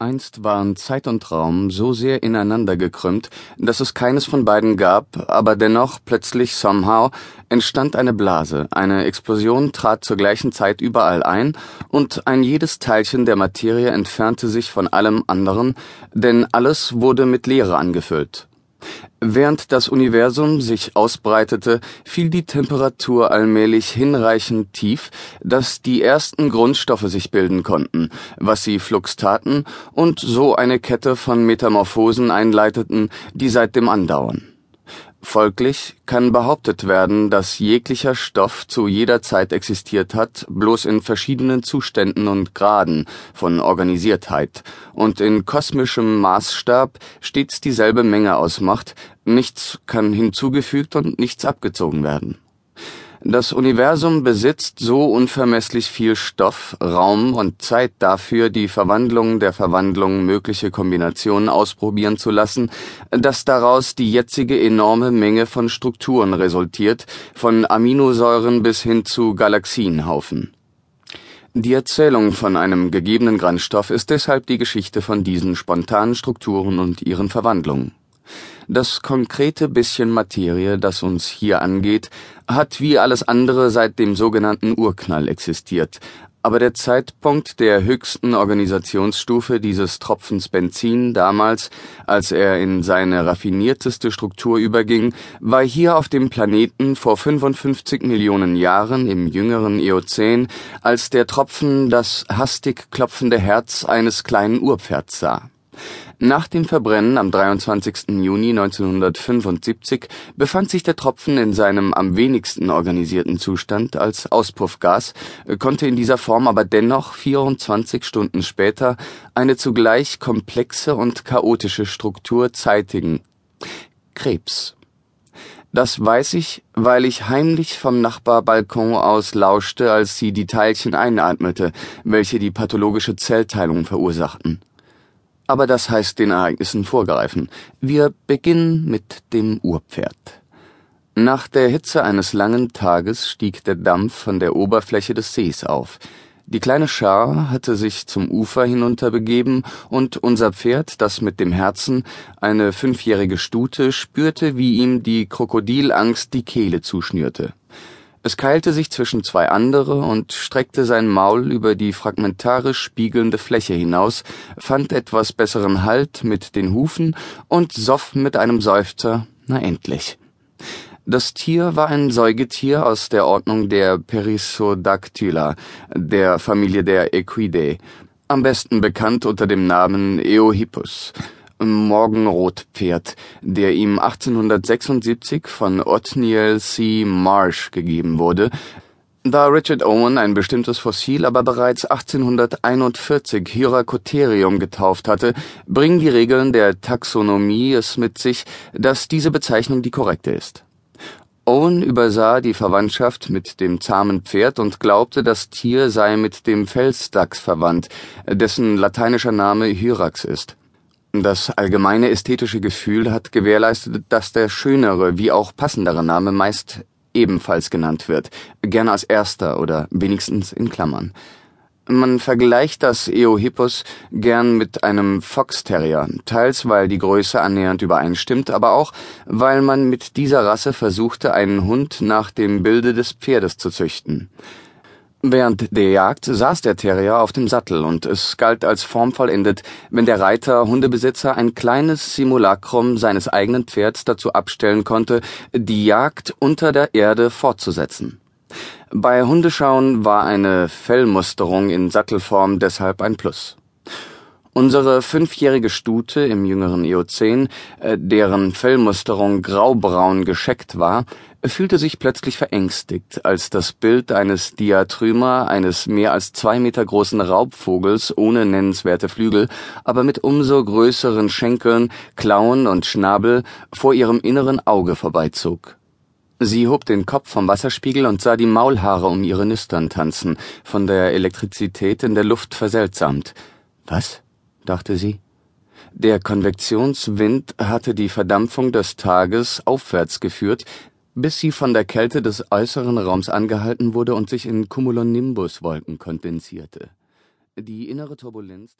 Einst waren Zeit und Raum so sehr ineinander gekrümmt, dass es keines von beiden gab, aber dennoch plötzlich somehow entstand eine Blase, eine Explosion trat zur gleichen Zeit überall ein, und ein jedes Teilchen der Materie entfernte sich von allem anderen, denn alles wurde mit Leere angefüllt. Während das Universum sich ausbreitete, fiel die Temperatur allmählich hinreichend tief, dass die ersten Grundstoffe sich bilden konnten, was sie flugs taten und so eine Kette von Metamorphosen einleiteten, die seitdem andauern Folglich kann behauptet werden, dass jeglicher Stoff zu jeder Zeit existiert hat, bloß in verschiedenen Zuständen und Graden von Organisiertheit. Und in kosmischem Maßstab stets dieselbe Menge ausmacht, nichts kann hinzugefügt und nichts abgezogen werden das Universum besitzt so unvermesslich viel Stoff, Raum und Zeit dafür, die Verwandlung der Verwandlung mögliche Kombinationen ausprobieren zu lassen, dass daraus die jetzige enorme Menge von Strukturen resultiert, von Aminosäuren bis hin zu Galaxienhaufen. Die Erzählung von einem gegebenen Grandstoff ist deshalb die Geschichte von diesen spontanen Strukturen und ihren Verwandlungen das konkrete bisschen Materie, das uns hier angeht, hat wie alles andere seit dem sogenannten Urknall existiert, aber der Zeitpunkt der höchsten Organisationsstufe dieses Tropfens Benzin damals, als er in seine raffinierteste Struktur überging, war hier auf dem Planeten vor 55 Millionen Jahren im jüngeren Eozän, als der Tropfen das hastig klopfende Herz eines kleinen Urpferds sah nach dem Verbrennen am 23. Juni 1975 befand sich der Tropfen in seinem am wenigsten organisierten Zustand als Auspuffgas, konnte in dieser Form aber dennoch 24 Stunden später eine zugleich komplexe und chaotische Struktur zeitigen: Krebs. Das weiß ich, weil ich heimlich vom Nachbarbalkon aus lauschte, als sie die Teilchen einatmete, welche die pathologische Zellteilung verursachten aber das heißt den Ereignissen vorgreifen. Wir beginnen mit dem Urpferd. Nach der Hitze eines langen Tages stieg der Dampf von der Oberfläche des Sees auf. Die kleine Schar hatte sich zum Ufer hinunterbegeben, und unser Pferd, das mit dem Herzen, eine fünfjährige Stute, spürte, wie ihm die Krokodilangst die Kehle zuschnürte. Es keilte sich zwischen zwei andere und streckte sein Maul über die fragmentarisch spiegelnde Fläche hinaus, fand etwas besseren Halt mit den Hufen und soff mit einem Seufzer, na endlich. Das Tier war ein Säugetier aus der Ordnung der Perissodactyla, der Familie der Equidae, am besten bekannt unter dem Namen Eohippus Morgenrotpferd, der ihm 1876 von Othniel C. Marsh gegeben wurde, da Richard Owen ein bestimmtes Fossil aber bereits 1841 Hyracotherium getauft hatte, bringen die Regeln der Taxonomie es mit sich, dass diese Bezeichnung die korrekte ist. Owen übersah die Verwandtschaft mit dem zahmen Pferd und glaubte, das Tier sei mit dem Felsdachs verwandt, dessen lateinischer Name Hyrax ist das allgemeine ästhetische Gefühl hat gewährleistet, dass der schönere wie auch passendere Name meist ebenfalls genannt wird, gerne als erster oder wenigstens in Klammern. Man vergleicht das Eohippus gern mit einem Fox-Terrier, teils weil die Größe annähernd übereinstimmt, aber auch weil man mit dieser Rasse versuchte, einen Hund nach dem Bilde des Pferdes zu züchten. Während der Jagd saß der Terrier auf dem Sattel und es galt als formvollendet, wenn der Reiter Hundebesitzer ein kleines Simulacrum seines eigenen Pferds dazu abstellen konnte, die Jagd unter der Erde fortzusetzen. Bei Hundeschauen war eine Fellmusterung in Sattelform deshalb ein Plus. Unsere fünfjährige Stute im jüngeren Eozän, äh, deren Fellmusterung graubraun gescheckt war, fühlte sich plötzlich verängstigt, als das Bild eines Diatryma, eines mehr als zwei Meter großen Raubvogels ohne nennenswerte Flügel, aber mit umso größeren Schenkeln, Klauen und Schnabel vor ihrem inneren Auge vorbeizog. Sie hob den Kopf vom Wasserspiegel und sah die Maulhaare um ihre Nüstern tanzen, von der Elektrizität in der Luft verseltsamt. Was? Dachte sie. Der Konvektionswind hatte die Verdampfung des Tages aufwärts geführt, bis sie von der Kälte des äußeren Raums angehalten wurde und sich in Cumulonimbus-Wolken kondensierte. Die innere Turbulenz der